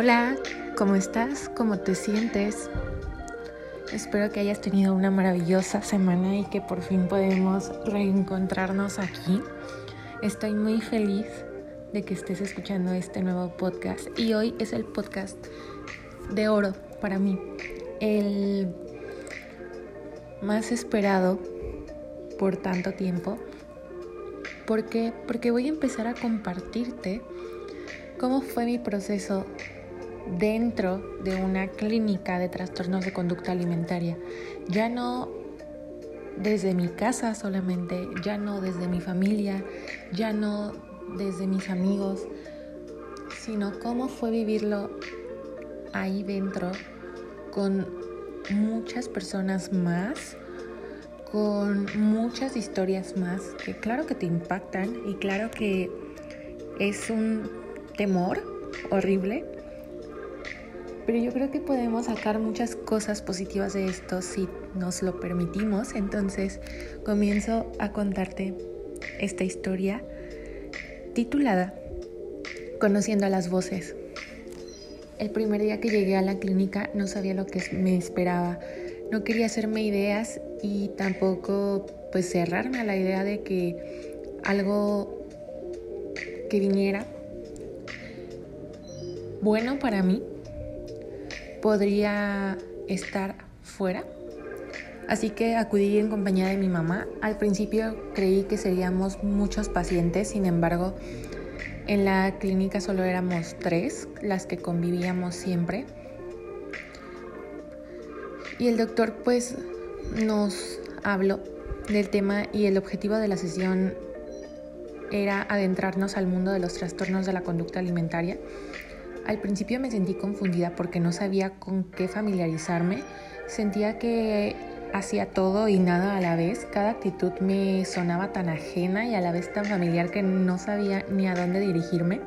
Hola, ¿cómo estás? ¿Cómo te sientes? Espero que hayas tenido una maravillosa semana y que por fin podemos reencontrarnos aquí. Estoy muy feliz de que estés escuchando este nuevo podcast y hoy es el podcast de oro para mí, el más esperado por tanto tiempo. ¿Por qué? Porque voy a empezar a compartirte cómo fue mi proceso dentro de una clínica de trastornos de conducta alimentaria. Ya no desde mi casa solamente, ya no desde mi familia, ya no desde mis amigos, sino cómo fue vivirlo ahí dentro con muchas personas más, con muchas historias más que claro que te impactan y claro que es un temor horrible, pero yo creo que podemos sacar muchas cosas positivas de esto si nos lo permitimos. Entonces comienzo a contarte esta historia titulada Conociendo a las voces. El primer día que llegué a la clínica no sabía lo que me esperaba. No quería hacerme ideas y tampoco pues cerrarme a la idea de que algo que viniera bueno para mí podría estar fuera. Así que acudí en compañía de mi mamá. Al principio creí que seríamos muchos pacientes, sin embargo, en la clínica solo éramos tres las que convivíamos siempre. Y el doctor pues nos habló del tema y el objetivo de la sesión era adentrarnos al mundo de los trastornos de la conducta alimentaria al principio me sentí confundida porque no sabía con qué familiarizarme. Sentía que hacía todo y nada a la vez. Cada actitud me sonaba tan ajena y a la vez tan familiar que no sabía ni a dónde dirigirme.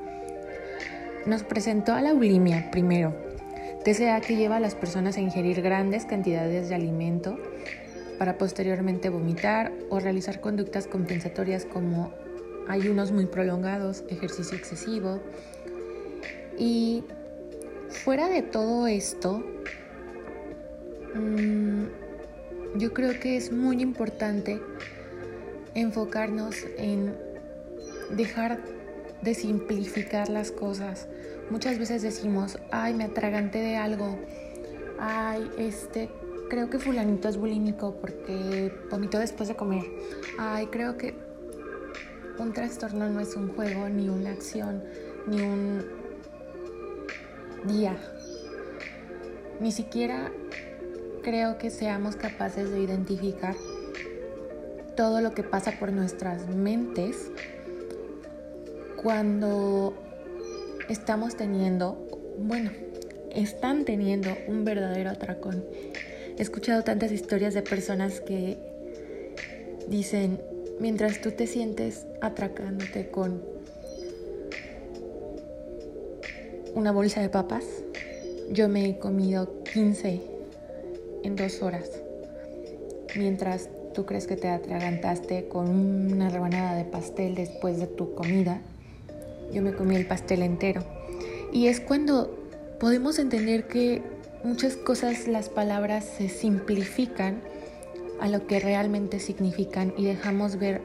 Nos presentó a la bulimia primero, TCA que lleva a las personas a ingerir grandes cantidades de alimento para posteriormente vomitar o realizar conductas compensatorias como ayunos muy prolongados, ejercicio excesivo, y fuera de todo esto, mm, yo creo que es muy importante enfocarnos en dejar de simplificar las cosas. Muchas veces decimos, ay, me atraganté de algo, ay, este, creo que fulanito es bulímico porque vomitó después de comer, ay, creo que un trastorno no es un juego, ni una acción, ni un día. Ni siquiera creo que seamos capaces de identificar todo lo que pasa por nuestras mentes cuando estamos teniendo, bueno, están teniendo un verdadero atracón. He escuchado tantas historias de personas que dicen, mientras tú te sientes atracándote con una bolsa de papas, yo me he comido 15 en dos horas. Mientras tú crees que te atragantaste con una rebanada de pastel después de tu comida, yo me comí el pastel entero. Y es cuando podemos entender que muchas cosas, las palabras se simplifican a lo que realmente significan y dejamos ver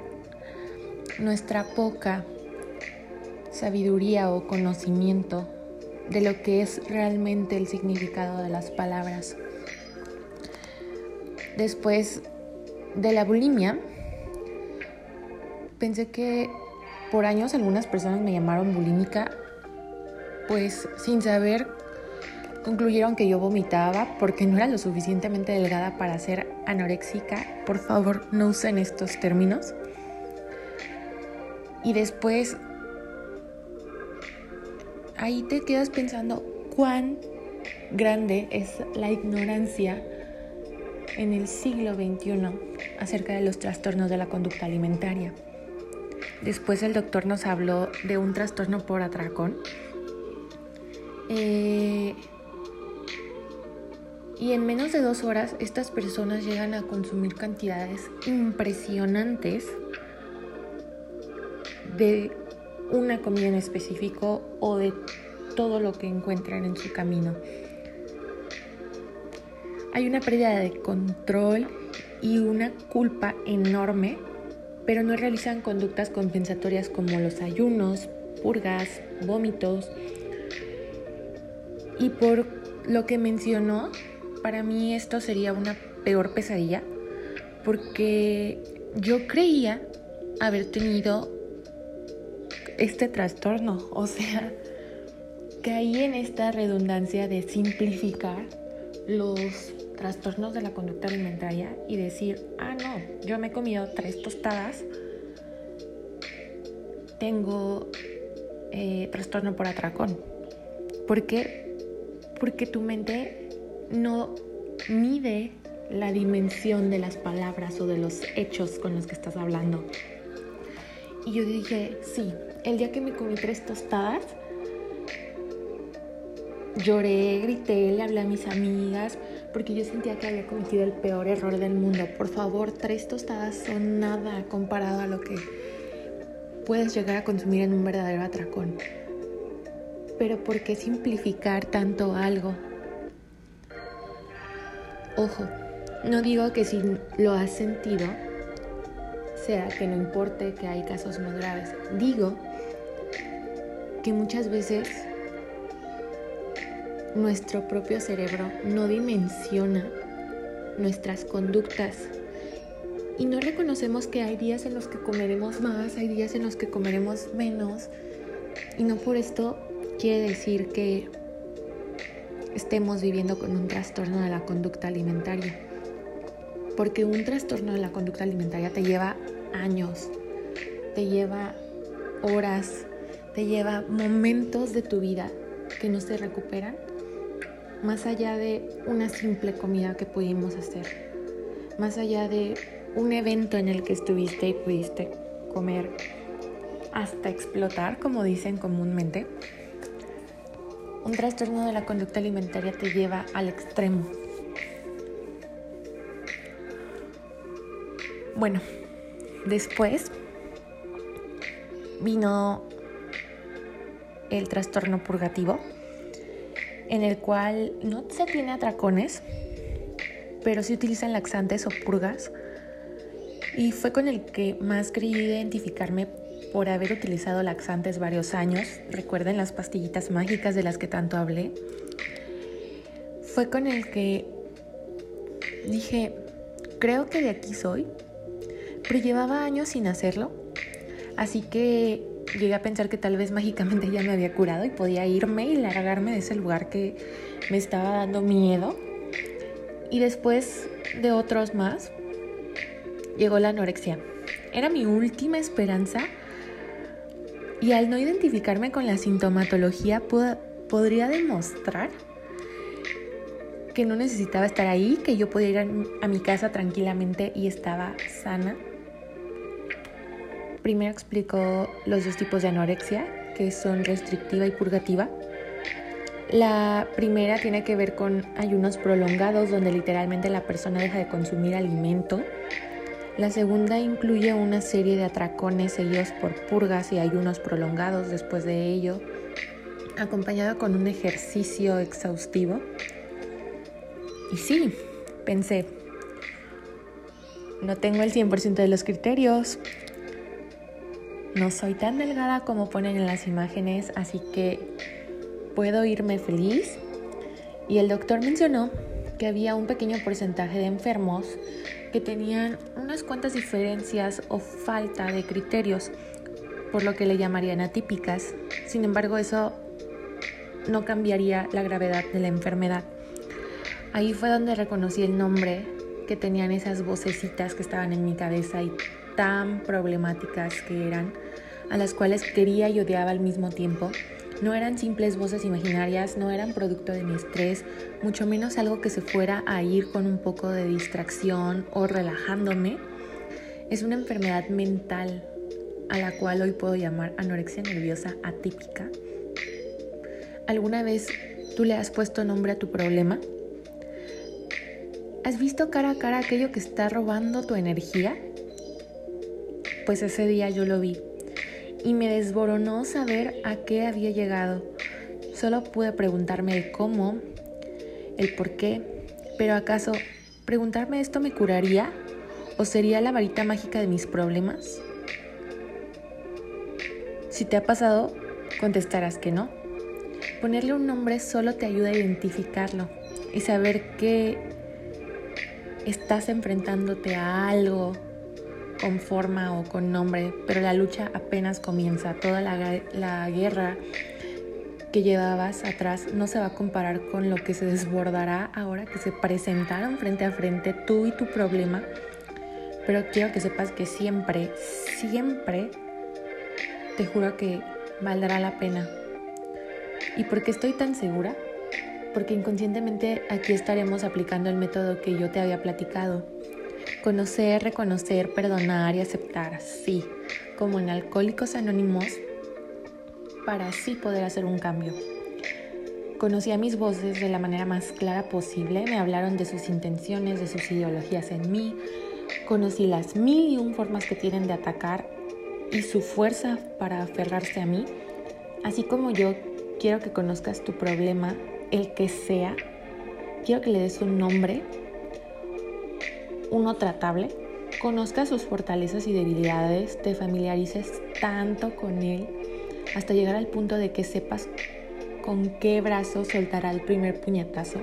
nuestra poca sabiduría o conocimiento de lo que es realmente el significado de las palabras. Después de la bulimia, pensé que por años algunas personas me llamaron bulímica, pues sin saber concluyeron que yo vomitaba porque no era lo suficientemente delgada para ser anoréxica. Por favor, no usen estos términos. Y después ahí te quedas pensando cuán grande es la ignorancia en el siglo XXI acerca de los trastornos de la conducta alimentaria. Después el doctor nos habló de un trastorno por atracón. Eh, y en menos de dos horas estas personas llegan a consumir cantidades impresionantes de una comida en específico o de todo lo que encuentran en su camino. Hay una pérdida de control y una culpa enorme, pero no realizan conductas compensatorias como los ayunos, purgas, vómitos. Y por lo que mencionó, para mí esto sería una peor pesadilla, porque yo creía haber tenido este trastorno, o sea, caí en esta redundancia de simplificar los trastornos de la conducta alimentaria y decir, ah, no, yo me he comido tres tostadas, tengo eh, trastorno por atracón. ¿Por qué? Porque tu mente no mide la dimensión de las palabras o de los hechos con los que estás hablando. Y yo dije, sí, el día que me comí tres tostadas, lloré, grité, le hablé a mis amigas, porque yo sentía que había cometido el peor error del mundo. Por favor, tres tostadas son nada comparado a lo que puedes llegar a consumir en un verdadero atracón. Pero ¿por qué simplificar tanto algo? Ojo, no digo que si lo has sentido, sea que no importe que hay casos más graves. Digo muchas veces nuestro propio cerebro no dimensiona nuestras conductas y no reconocemos que hay días en los que comeremos más, hay días en los que comeremos menos y no por esto quiere decir que estemos viviendo con un trastorno de la conducta alimentaria. Porque un trastorno de la conducta alimentaria te lleva años, te lleva horas, te lleva momentos de tu vida que no se recuperan más allá de una simple comida que pudimos hacer, más allá de un evento en el que estuviste y pudiste comer hasta explotar, como dicen comúnmente, un trastorno de la conducta alimentaria te lleva al extremo. Bueno, después vino el trastorno purgativo en el cual no se tiene atracones, pero se utilizan laxantes o purgas. Y fue con el que más creí identificarme por haber utilizado laxantes varios años. Recuerden las pastillitas mágicas de las que tanto hablé. Fue con el que dije, creo que de aquí soy, pero llevaba años sin hacerlo. Así que llegué a pensar que tal vez mágicamente ya me había curado y podía irme y largarme de ese lugar que me estaba dando miedo. Y después de otros más, llegó la anorexia. Era mi última esperanza y al no identificarme con la sintomatología podría demostrar que no necesitaba estar ahí, que yo podía ir a mi casa tranquilamente y estaba sana Primero explico los dos tipos de anorexia, que son restrictiva y purgativa. La primera tiene que ver con ayunos prolongados, donde literalmente la persona deja de consumir alimento. La segunda incluye una serie de atracones seguidos por purgas y ayunos prolongados después de ello, acompañado con un ejercicio exhaustivo. Y sí, pensé, no tengo el 100% de los criterios, no soy tan delgada como ponen en las imágenes, así que puedo irme feliz. Y el doctor mencionó que había un pequeño porcentaje de enfermos que tenían unas cuantas diferencias o falta de criterios, por lo que le llamarían atípicas. Sin embargo, eso no cambiaría la gravedad de la enfermedad. Ahí fue donde reconocí el nombre que tenían esas vocecitas que estaban en mi cabeza y tan problemáticas que eran, a las cuales quería y odiaba al mismo tiempo. No eran simples voces imaginarias, no eran producto de mi estrés, mucho menos algo que se fuera a ir con un poco de distracción o relajándome. Es una enfermedad mental a la cual hoy puedo llamar anorexia nerviosa atípica. ¿Alguna vez tú le has puesto nombre a tu problema? ¿Has visto cara a cara aquello que está robando tu energía? Pues ese día yo lo vi y me desboronó saber a qué había llegado. Solo pude preguntarme el cómo, el por qué, pero ¿acaso preguntarme esto me curaría o sería la varita mágica de mis problemas? Si te ha pasado, contestarás que no. Ponerle un nombre solo te ayuda a identificarlo y saber que estás enfrentándote a algo con forma o con nombre, pero la lucha apenas comienza. Toda la, la guerra que llevabas atrás no se va a comparar con lo que se desbordará ahora que se presentaron frente a frente tú y tu problema. Pero quiero que sepas que siempre, siempre, te juro que valdrá la pena. ¿Y por qué estoy tan segura? Porque inconscientemente aquí estaremos aplicando el método que yo te había platicado. Conocer, reconocer, perdonar y aceptar, sí, como en Alcohólicos Anónimos para así poder hacer un cambio. Conocí a mis voces de la manera más clara posible, me hablaron de sus intenciones, de sus ideologías en mí, conocí las mil y un formas que tienen de atacar y su fuerza para aferrarse a mí, así como yo quiero que conozcas tu problema, el que sea, quiero que le des un nombre, uno tratable, conozcas sus fortalezas y debilidades, te familiarices tanto con él hasta llegar al punto de que sepas con qué brazo soltará el primer puñetazo,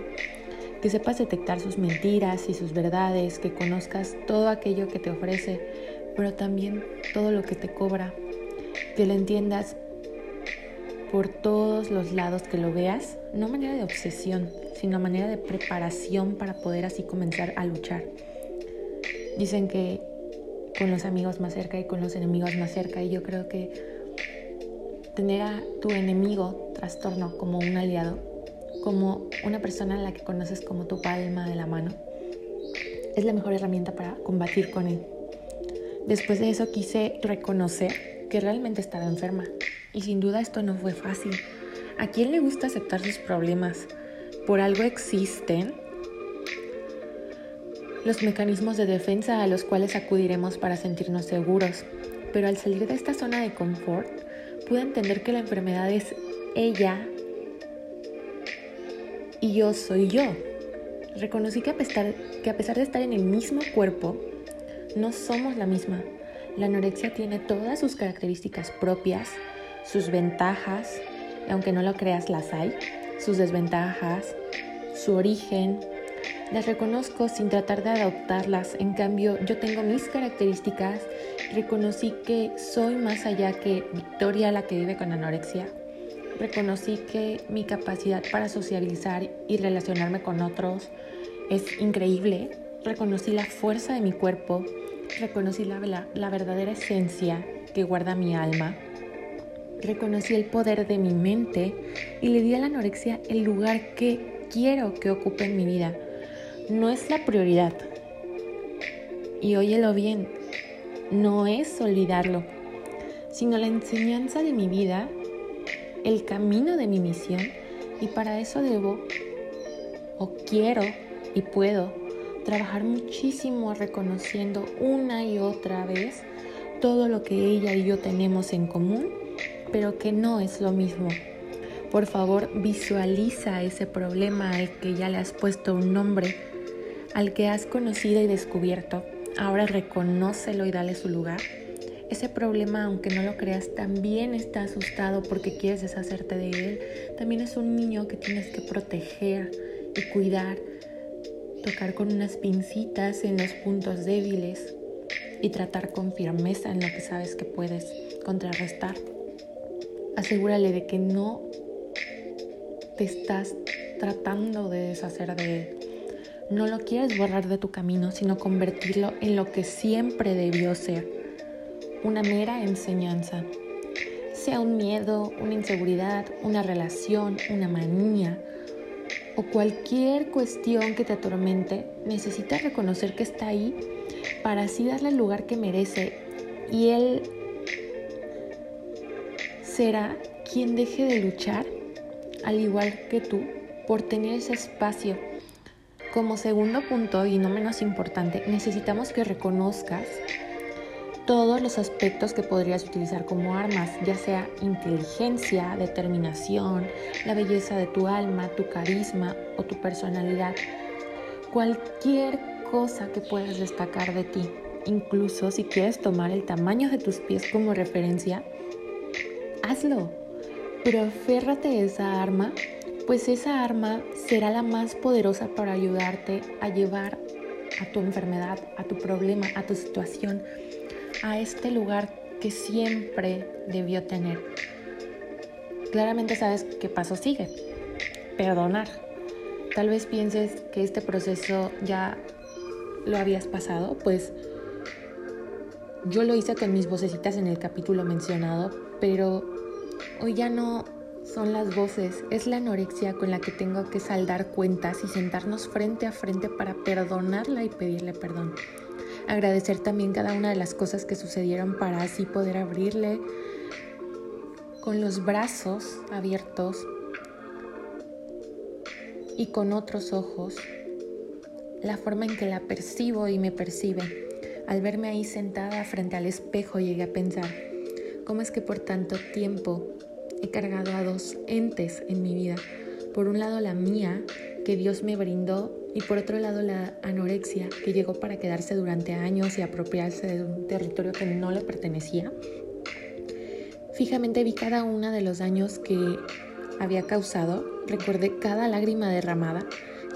que sepas detectar sus mentiras y sus verdades, que conozcas todo aquello que te ofrece, pero también todo lo que te cobra, que lo entiendas por todos los lados que lo veas, no manera de obsesión, sino manera de preparación para poder así comenzar a luchar. Dicen que con los amigos más cerca y con los enemigos más cerca, y yo creo que tener a tu enemigo trastorno como un aliado, como una persona a la que conoces como tu palma de la mano, es la mejor herramienta para combatir con él. Después de eso quise reconocer que realmente estaba enferma y sin duda esto no fue fácil. ¿A quién le gusta aceptar sus problemas? Por algo existen los mecanismos de defensa a los cuales acudiremos para sentirnos seguros. Pero al salir de esta zona de confort, pude entender que la enfermedad es ella y yo soy yo. Reconocí que a, pesar, que a pesar de estar en el mismo cuerpo, no somos la misma. La anorexia tiene todas sus características propias, sus ventajas, y aunque no lo creas, las hay, sus desventajas, su origen. Las reconozco sin tratar de adoptarlas, en cambio yo tengo mis características Reconocí que soy más allá que Victoria la que vive con anorexia. Reconocí que mi capacidad para socializar y relacionarme con otros es increíble. Reconocí la fuerza de mi cuerpo. Reconocí la, la, verdadera esencia que guarda mi alma. Reconocí el poder de mi mente y le di a la anorexia el lugar que quiero que ocupe en mi vida. No es la prioridad. Y óyelo bien, no es olvidarlo, sino la enseñanza de mi vida, el camino de mi misión, y para eso debo, o quiero y puedo, trabajar muchísimo reconociendo una y otra vez todo lo que ella y yo tenemos en común, pero que no es lo mismo. Por favor, visualiza ese problema al que ya le has puesto un nombre, al que has conocido y descubierto. Ahora reconócelo y dale su lugar. Ese problema, aunque no lo creas, también está asustado porque quieres deshacerte de él. También es un niño que tienes que proteger y cuidar, tocar con unas pincitas en los puntos débiles y tratar con firmeza en lo que sabes que puedes contrarrestar. Asegúrale de que no te estás tratando de deshacer de él no lo quieres borrar de tu camino, sino convertirlo en lo que siempre debió ser, una mera enseñanza. Sea un miedo, una inseguridad, una relación, una manía o cualquier cuestión que te atormente, necesitas reconocer que está ahí para así darle el lugar que merece y él será quien deje de luchar, al igual que tú, por tener ese espacio como segundo punto y no menos importante, necesitamos que reconozcas todos los aspectos que podrías utilizar como armas, ya sea inteligencia, determinación, la belleza de tu alma, tu carisma o tu personalidad. Cualquier cosa que puedas destacar de ti, incluso si quieres tomar el tamaño de tus pies como referencia, hazlo. Pero aférrate a esa arma, pues esa arma será la más poderosa para ayudarte a llevar a tu enfermedad, a tu problema, a tu situación a este lugar que siempre debió tener. Claramente sabes qué paso sigue. Perdonar. Tal vez pienses que este proceso ya lo habías pasado, pues yo lo hice con mis vocecitas en el capítulo mencionado, pero hoy ya no son las voces, es la anorexia con la que tengo que saldar cuentas y sentarnos frente a frente para perdonarla y pedirle perdón agradecer también cada una de las cosas que sucedieron para así poder abrirle con los brazos abiertos y con otros ojos la forma en que la percibo y me percibe. Al verme ahí sentada frente al espejo llegué a pensar, ¿cómo es que por tanto tiempo he cargado a dos entes en mi vida? Por un lado la mía, que Dios me brindó y por otro lado la anorexia que llegó para quedarse durante años y apropiarse de un territorio que no le pertenecía. Fijamente vi cada uno de los daños que había causado, recordé cada lágrima derramada,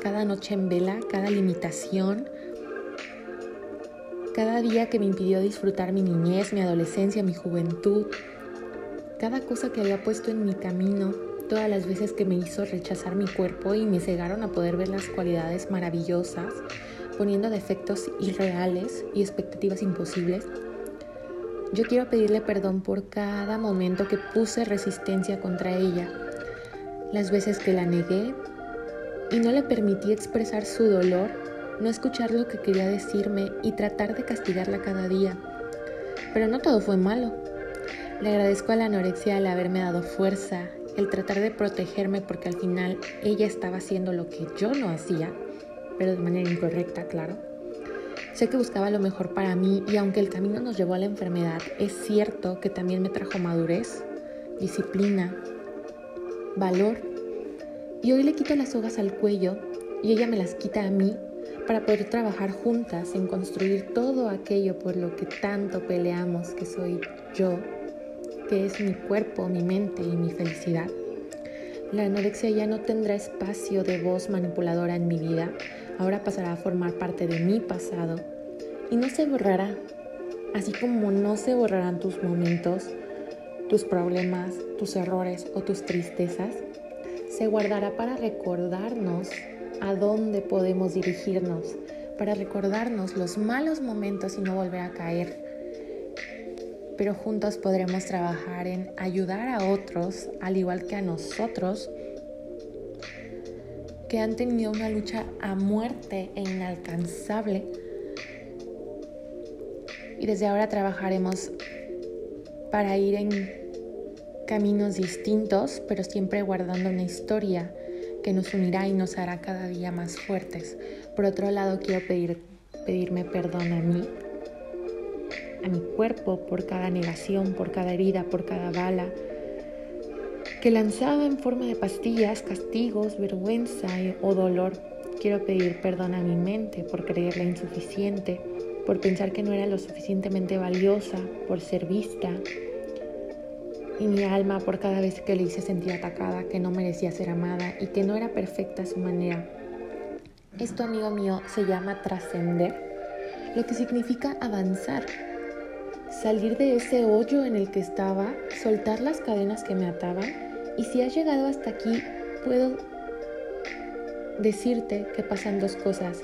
cada noche en vela, cada limitación, cada día que me impidió disfrutar mi niñez, mi adolescencia, mi juventud, cada cosa que había puesto en mi camino todas las veces que me hizo rechazar mi cuerpo y me cegaron a poder ver las cualidades maravillosas, poniendo defectos irreales y expectativas imposibles. Yo quiero pedirle perdón por cada momento que puse resistencia contra ella, las veces que la negué y no le permití expresar su dolor, no escuchar lo que quería decirme y tratar de castigarla cada día. Pero no todo fue malo. Le agradezco a la anorexia el haberme dado fuerza, el tratar de protegerme porque al final ella estaba haciendo lo que yo no hacía, pero de manera incorrecta, claro. Sé que buscaba lo mejor para mí y aunque el camino nos llevó a la enfermedad, es cierto que también me trajo madurez, disciplina, valor. Y hoy le quito las sogas al cuello y ella me las quita a mí para poder trabajar juntas en construir todo aquello por lo que tanto peleamos que soy yo que es mi cuerpo, mi mente y mi felicidad. La anorexia ya no tendrá espacio de voz manipuladora en mi vida, ahora pasará a formar parte de mi pasado y no se borrará, así como no se borrarán tus momentos, tus problemas, tus errores o tus tristezas, se guardará para recordarnos a dónde podemos dirigirnos, para recordarnos los malos momentos y no volver a caer pero juntos podremos trabajar en ayudar a otros, al igual que a nosotros, que han tenido una lucha a muerte e inalcanzable. Y desde ahora trabajaremos para ir en caminos distintos, pero siempre guardando una historia que nos unirá y nos hará cada día más fuertes. Por otro lado, quiero pedir, pedirme perdón a mí a mi cuerpo por cada negación, por cada herida, por cada bala, que lanzaba en forma de pastillas, castigos, vergüenza o dolor. Quiero pedir perdón a mi mente por creerla insuficiente, por pensar que no era lo suficientemente valiosa, por ser vista. Y mi alma por cada vez que le hice sentir atacada, que no merecía ser amada y que no era perfecta a su manera. Esto, amigo mío, se llama trascender, lo que significa avanzar, salir de ese hoyo en el que estaba, soltar las cadenas que me ataban y si has llegado hasta aquí, puedo decirte que pasan dos cosas.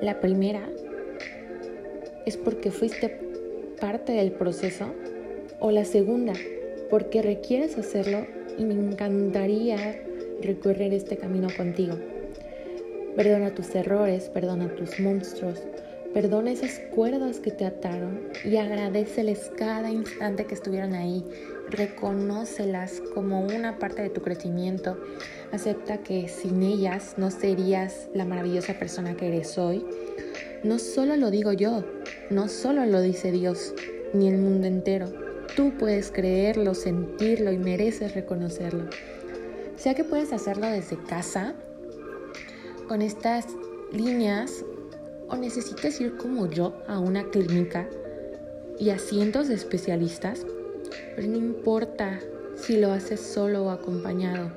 La primera es porque fuiste parte del proceso o la segunda porque requieres hacerlo y me encantaría recorrer este camino contigo. Perdona tus errores, perdona tus monstruos, Perdona esas cuerdas que te ataron y agradeceles cada instante que estuvieron ahí. Reconócelas como una parte de tu crecimiento. Acepta que sin ellas no serías la maravillosa persona que eres hoy. No solo lo digo yo, no solo lo dice Dios ni el mundo entero. Tú puedes creerlo, sentirlo y mereces reconocerlo. Sea que puedes hacerlo desde casa, con estas líneas, o necesitas ir como yo a una clínica y a cientos de especialistas, pero no importa si lo haces solo o acompañado.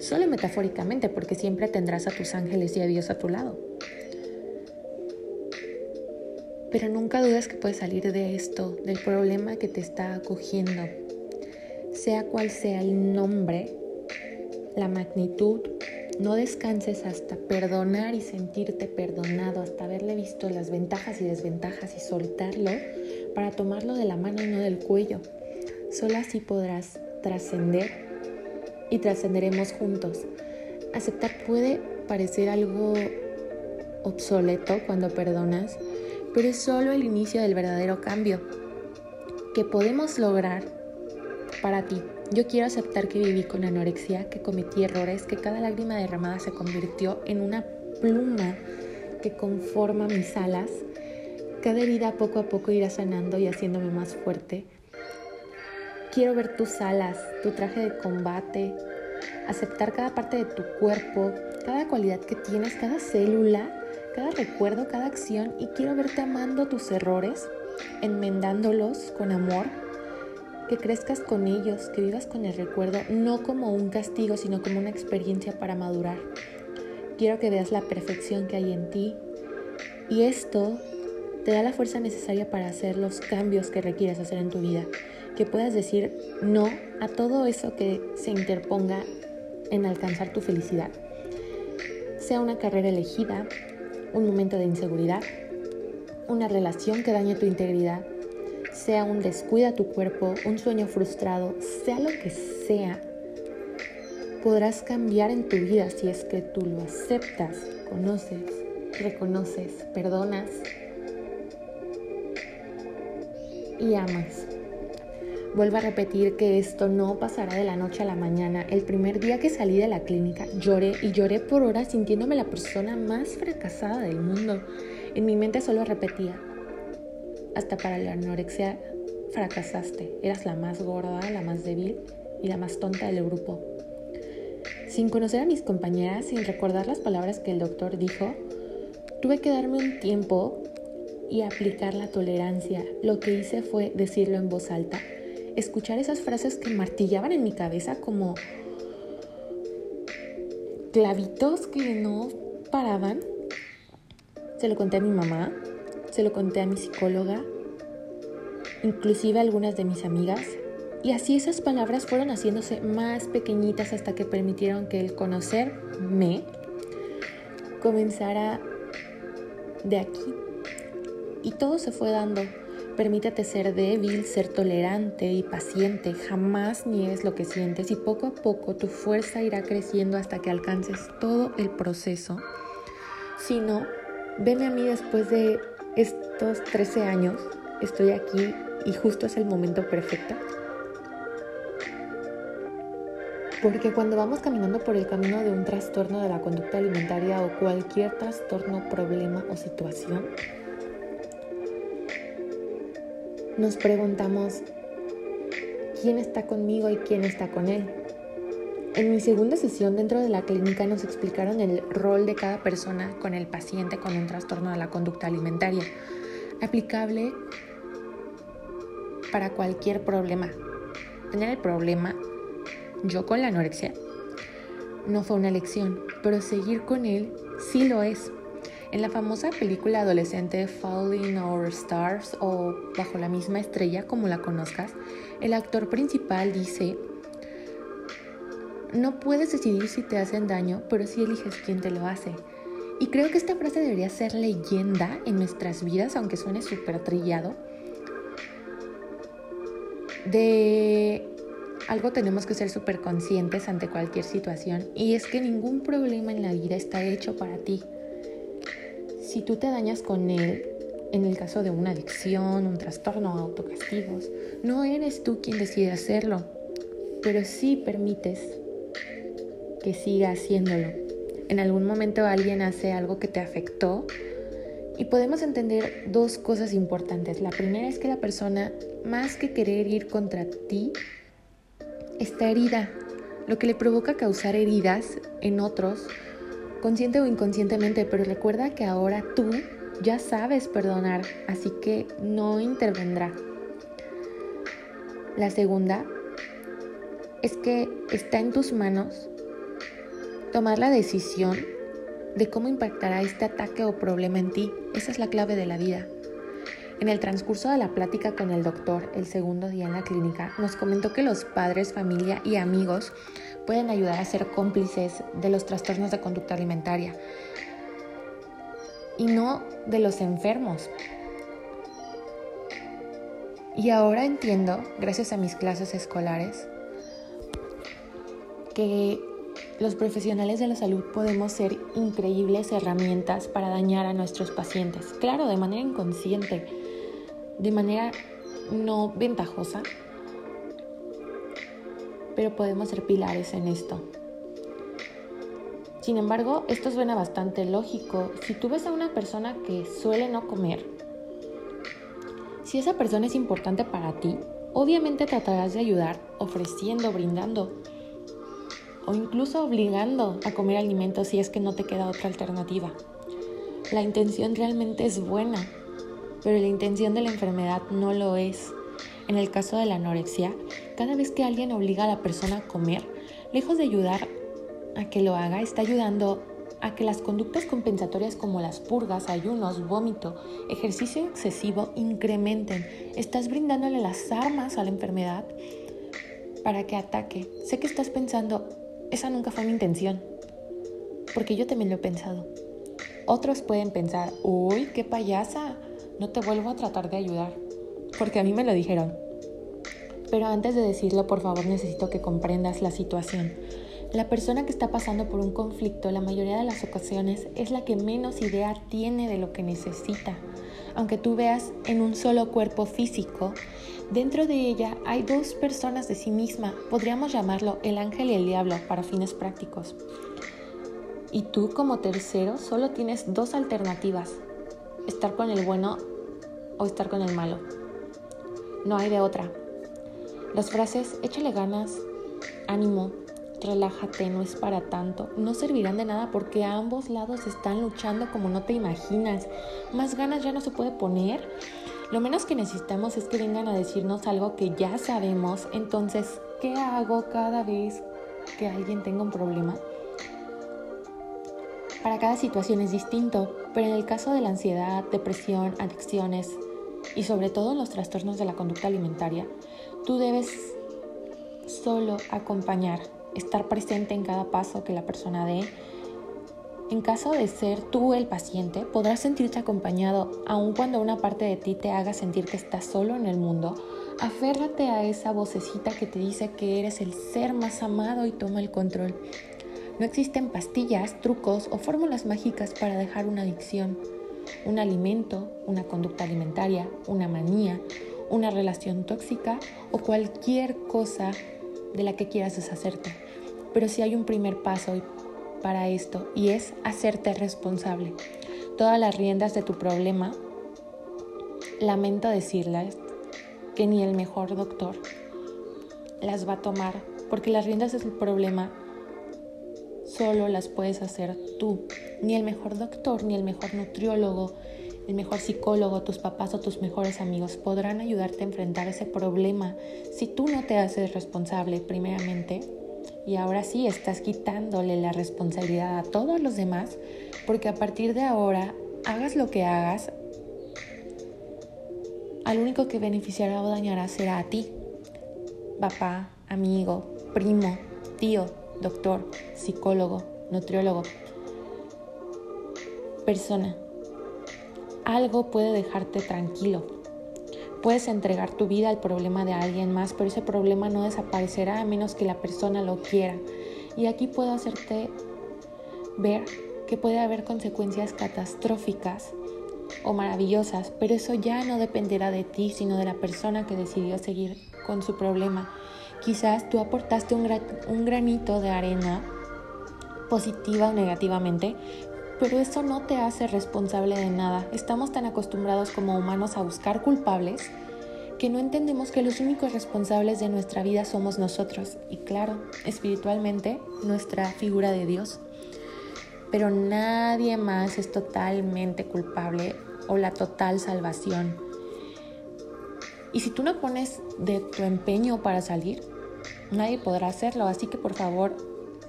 Solo metafóricamente, porque siempre tendrás a tus ángeles y a Dios a tu lado. Pero nunca dudes que puedes salir de esto, del problema que te está acogiendo. Sea cual sea el nombre, la magnitud, no descanses hasta perdonar y sentirte perdonado, hasta haberle visto las ventajas y desventajas y soltarlo para tomarlo de la mano y no del cuello. Solo así podrás trascender y trascenderemos juntos. Aceptar puede parecer algo obsoleto cuando perdonas, pero es solo el inicio del verdadero cambio que podemos lograr para ti. Yo quiero aceptar que viví con anorexia, que cometí errores, que cada lágrima derramada se convirtió en una pluma que conforma mis alas. Cada herida poco a poco irá sanando y haciéndome más fuerte. Quiero ver tus alas, tu traje de combate, aceptar cada parte de tu cuerpo, cada cualidad que tienes, cada célula cada recuerdo, cada acción y quiero verte amando tus errores, enmendándolos con amor, que crezcas con ellos, que vivas con el recuerdo, no como un castigo, sino como una experiencia para madurar. Quiero que veas la perfección que hay en ti y esto te da la fuerza necesaria para hacer los cambios que requieres hacer en tu vida, que puedas decir no a todo eso que se interponga en alcanzar tu felicidad. Sea una carrera elegida, un momento de inseguridad, una relación que dañe tu integridad, sea un descuida a tu cuerpo, un sueño frustrado, sea lo que sea, podrás cambiar en tu vida si es que tú lo aceptas, conoces, reconoces, perdonas y amas. Vuelvo a repetir que esto no pasará de la noche a la mañana. El primer día que salí de la clínica lloré y lloré por horas sintiéndome la persona más fracasada del mundo. En mi mente solo repetía, hasta para la anorexia fracasaste. Eras la más gorda, la más débil y la más tonta del grupo. Sin conocer a mis compañeras, sin recordar las palabras que el doctor dijo, tuve que darme un tiempo y aplicar la tolerancia. Lo que hice fue decirlo en voz alta escuchar esas frases que martillaban en mi cabeza como clavitos que no paraban. Se lo conté a mi mamá, se lo conté a mi psicóloga, inclusive a algunas de mis amigas. Y así esas palabras fueron haciéndose más pequeñitas hasta que permitieron que el conocerme comenzara de aquí. Y todo se fue dando Permítete ser débil, ser tolerante y paciente. Jamás niegues lo que sientes y poco a poco tu fuerza irá creciendo hasta que alcances todo el proceso. Si no, veme a mí después de estos 13 años. Estoy aquí y justo es el momento perfecto. Porque cuando vamos caminando por el camino de un trastorno de la conducta alimentaria o cualquier trastorno, problema o situación, nos preguntamos quién está conmigo y quién está con él. En mi segunda sesión dentro de la clínica nos explicaron el rol de cada persona con el paciente con un trastorno de la conducta alimentaria, aplicable para cualquier problema. Tener el problema, yo con la anorexia, no fue una elección, pero seguir con él sí lo es. En la famosa película adolescente Falling Over Stars o Bajo la misma estrella, como la conozcas, el actor principal dice, no puedes decidir si te hacen daño, pero sí eliges quién te lo hace. Y creo que esta frase debería ser leyenda en nuestras vidas, aunque suene súper trillado. De algo tenemos que ser súper conscientes ante cualquier situación y es que ningún problema en la vida está hecho para ti si tú te dañas con él, en el caso de una adicción, un trastorno, autocastigos, no eres tú quien decide hacerlo, pero sí permites que siga haciéndolo. En algún momento alguien hace algo que te afectó Y podemos entender dos cosas importantes. La primera es que la persona, más que querer ir contra ti, está herida, lo que le provoca causar heridas en otros, consciente o inconscientemente, pero recuerda que ahora tú ya sabes perdonar, así que no intervendrá. La segunda es que está en tus manos tomar la decisión de cómo impactará este ataque o problema en ti. Esa es la clave de la vida. En el transcurso de la plática con el doctor el segundo día en la clínica, nos comentó que los padres, familia y amigos pueden ayudar a ser cómplices de los trastornos de conducta alimentaria y no de los enfermos. Y ahora entiendo, gracias a mis clases escolares, que los profesionales de la salud podemos ser increíbles herramientas para dañar a nuestros pacientes. Claro, de manera inconsciente, de manera no ventajosa, pero podemos ser pilares en esto. Sin embargo, esto suena bastante lógico. Si tú ves a una persona que suele no comer, si esa persona es importante para ti, obviamente tratarás de ayudar ofreciendo, brindando o incluso obligando a comer alimentos si es que no te queda otra alternativa. La intención realmente es buena, pero la intención de la enfermedad no lo es. En el caso de la anorexia, cada vez que alguien obliga a la persona a comer, lejos de ayudar a que lo haga, está ayudando a que las conductas compensatorias como las purgas, ayunos, vómito, ejercicio excesivo incrementen. Estás brindándole las armas a la enfermedad para que ataque. Sé que estás pensando, esa nunca fue mi intención. Porque yo también lo he pensado. Otros pueden pensar, uy, qué payasa, no te vuelvo a tratar de ayudar. Porque a mí me lo dijeron. Pero antes de decirlo, por favor, necesito que comprendas la situación. La persona que está pasando por un conflicto la mayoría de las ocasiones es la que menos idea tiene de lo que necesita. Aunque tú veas en un solo cuerpo físico, dentro de ella hay dos personas de sí misma, podríamos llamarlo el ángel y el diablo para fines prácticos. Y tú como tercero solo tienes dos alternativas, estar con el bueno o estar con el malo. No hay de otra. Las frases échale ganas, ánimo, relájate, no es para tanto, no servirán de nada porque ambos lados están luchando como no te imaginas. Más ganas ya no se puede poner. Lo menos que necesitamos es que vengan a decirnos algo que ya sabemos. Entonces, ¿qué hago cada vez que alguien tenga un problema? Para cada situación es distinto, pero en el caso de la ansiedad, depresión, adicciones y sobre todo en los trastornos de la conducta alimentaria, tú debes solo acompañar estar presente en cada paso que la persona dé. En caso de ser tú el paciente, podrás sentirte acompañado aun cuando una parte de ti te haga sentir que estás solo en el mundo. Aférrate a esa vocecita que te dice que eres el ser más amado y toma el control. No existen pastillas, trucos o fórmulas mágicas para dejar una adicción, un alimento, una conducta alimentaria, una manía, una relación tóxica o cualquier cosa de la que quieras deshacerte. Pero sí hay un primer paso para esto y es hacerte responsable. Todas las riendas de tu problema, lamento decirles que ni el mejor doctor las va a tomar, porque las riendas del problema solo las puedes hacer tú. Ni el mejor doctor, ni el mejor nutriólogo, el mejor psicólogo, tus papás o tus mejores amigos podrán ayudarte a enfrentar ese problema si tú no te haces responsable primeramente. Y ahora sí estás quitándole la responsabilidad a todos los demás porque a partir de ahora, hagas lo que hagas, al único que beneficiará o dañará será a ti. Papá, amigo, primo, tío, doctor, psicólogo, nutriólogo, persona algo puede dejarte tranquilo. Puedes entregar tu vida al problema de alguien más, pero ese problema no desaparecerá a menos que la persona lo quiera. Y aquí puedo hacerte ver que puede haber consecuencias catastróficas o maravillosas, pero eso ya no dependerá de ti, sino de la persona que decidió seguir con su problema. Quizás tú aportaste un, granito de arena positiva o negativamente, pero eso no te hace responsable de nada. Estamos tan acostumbrados como humanos a buscar culpables que no entendemos que los únicos responsables de nuestra vida somos nosotros y claro, espiritualmente nuestra figura de Dios. Pero nadie más es totalmente culpable o la total salvación. Y si tú no pones de tu empeño para salir, nadie podrá hacerlo. Así que por favor,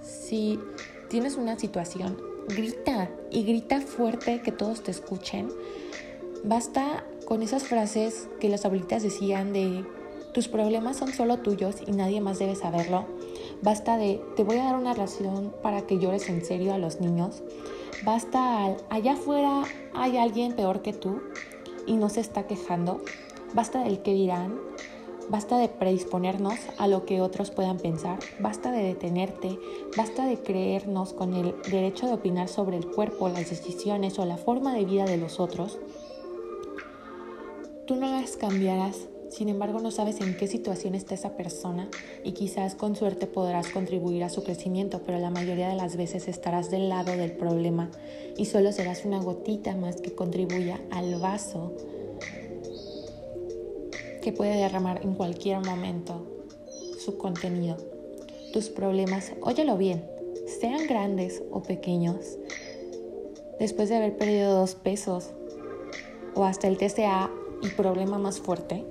si tienes una situación, grita y grita fuerte que todos te escuchen. Basta con esas frases que las abuelitas decían de tus problemas son solo tuyos y nadie más debe saberlo. Basta de te voy a dar una razón para que llores en serio a los niños. Basta al allá afuera hay alguien peor que tú y no se está quejando. Basta del que dirán. Basta de predisponernos a lo que otros puedan pensar. Basta de detenerte. Basta de creernos con el derecho de opinar sobre el cuerpo, las decisiones o la forma de vida de los otros. Tú no las cambiarás, sin embargo no sabes en qué situación está esa persona y quizás con suerte podrás contribuir a su crecimiento, pero la mayoría de las veces estarás del lado del problema y solo serás una gotita más que contribuya al vaso que puede derramar en cualquier momento su contenido. Tus problemas, óyelo bien, sean grandes o pequeños, después de haber perdido dos pesos o hasta el TCA y problema más fuerte,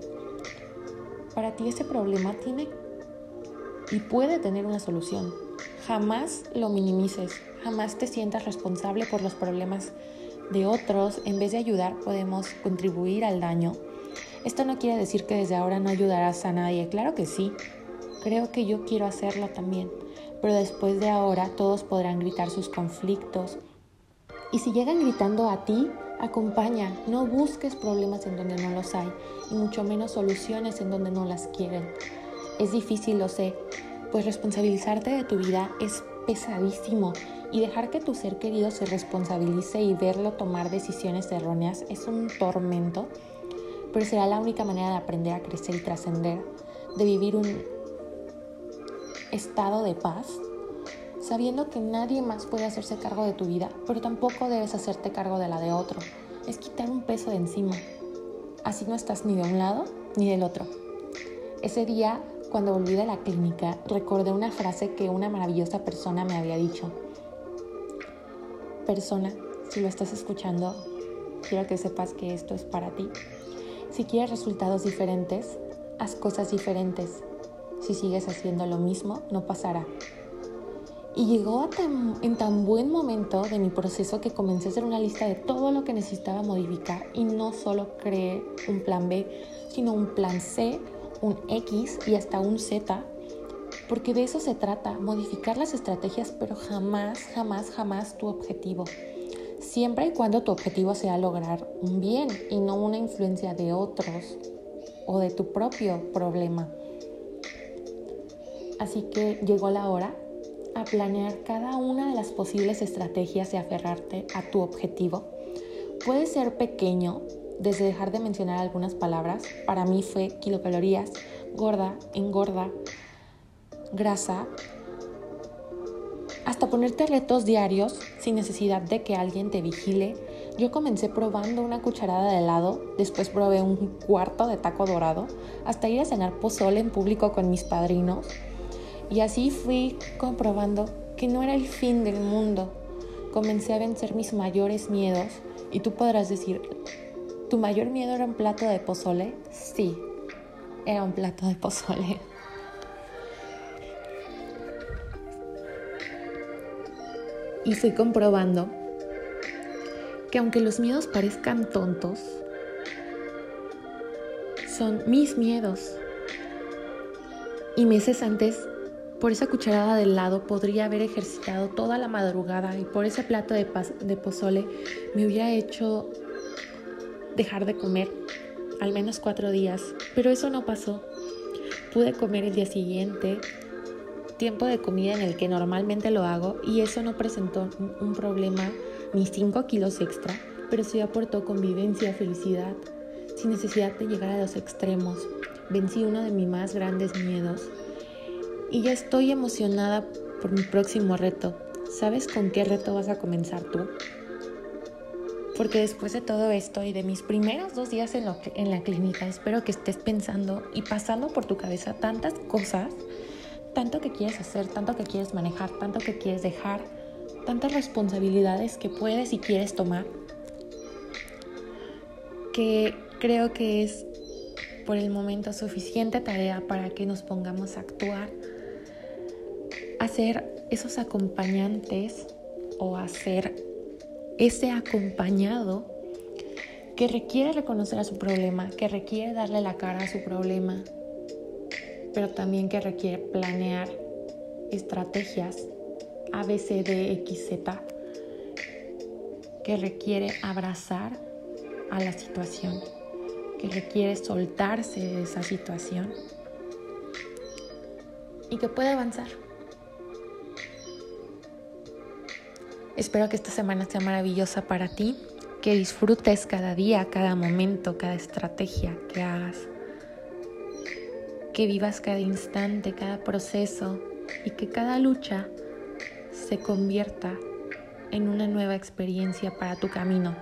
para ti ese problema tiene y puede tener una solución. Jamás lo minimices, jamás te sientas responsable por los problemas de otros. En vez de ayudar, podemos contribuir al daño. Esto no quiere decir que desde ahora no ayudarás a nadie. Claro que sí. Creo que yo quiero hacerlo también. Pero después de ahora todos podrán gritar sus conflictos. Y si llegan gritando a ti, Acompaña, no busques problemas en donde no los hay y mucho menos soluciones en donde no las quieren. Es difícil, lo sé, pues responsabilizarte de tu vida es pesadísimo y dejar que tu ser querido se responsabilice y verlo tomar decisiones erróneas es un tormento, pero será la única manera de aprender a crecer y trascender, de vivir un estado de paz sabiendo que nadie más puede hacerse cargo de tu vida, pero tampoco debes hacerte cargo de la de otro. Es quitar un peso de encima. Así no estás ni de un lado ni del otro. Ese día, cuando volví de la clínica, recordé una frase que una maravillosa persona me había dicho. Persona, si lo estás escuchando, quiero que sepas que esto es para ti. Si quieres resultados diferentes, haz cosas diferentes. Si sigues haciendo lo mismo, no pasará. Y llegó en tan buen momento de mi proceso que comencé a hacer una lista de todo lo que necesitaba modificar y no solo creé un plan B, sino un plan C, un X y hasta un Z, porque de eso se trata, modificar las estrategias, pero jamás, jamás, jamás tu objetivo. Siempre y cuando tu objetivo sea lograr un bien y no una influencia de otros o de tu propio problema. Así que llegó la hora a planear cada una de las posibles estrategias de aferrarte a tu objetivo. Puede ser pequeño, desde dejar de mencionar algunas palabras, para mí fue kilocalorías, gorda, engorda, grasa, hasta ponerte retos diarios sin necesidad de que alguien te vigile. Yo comencé probando una cucharada de helado, después probé un cuarto de taco dorado, hasta ir a cenar pozole en público con mis padrinos y así fui comprobando que no era el fin del mundo. Comencé a vencer mis mayores miedos y tú podrás decir, ¿tu mayor miedo era un plato de pozole? Sí, era un plato de pozole. Y fui comprobando que aunque los miedos parezcan tontos, son mis miedos. Y meses antes por esa cucharada de helado podría haber ejercitado toda la madrugada y por ese plato de, de pozole me hubiera hecho dejar de comer al menos cuatro días, pero eso no pasó. Pude comer el día siguiente, tiempo de comida en el que normalmente lo hago y eso no presentó un problema ni cinco kilos extra, pero sí aportó convivencia, felicidad, sin necesidad de llegar a los extremos. Vencí uno de mis más grandes miedos y ya estoy emocionada por mi próximo reto. ¿Sabes con qué reto vas a comenzar tú? Porque después de todo esto y de mis primeros dos días en, en la clínica, espero que estés pensando y pasando por tu cabeza tantas cosas, tanto que quieres hacer, tanto que quieres manejar, tanto que quieres dejar, tantas responsabilidades que puedes y quieres tomar, que creo que es por el momento suficiente tarea para que nos pongamos a actuar, a ser esos acompañantes o a ser ese acompañado que requiere reconocer a su problema, que requiere darle la cara a su problema, pero también que requiere planear estrategias A, B, C, D, X, Z, que requiere abrazar a la situación que requiere soltarse de esa situación y que puede avanzar. Espero que esta semana sea maravillosa para ti, que disfrutes cada día, cada momento, cada estrategia que hagas, que vivas cada instante, cada proceso y que cada lucha se convierta en una nueva experiencia para tu camino.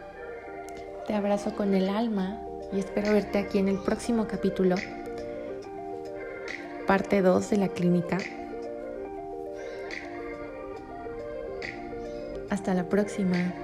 Te abrazo con el alma y espero verte aquí en el próximo capítulo, parte 2 de la clínica. Hasta la próxima.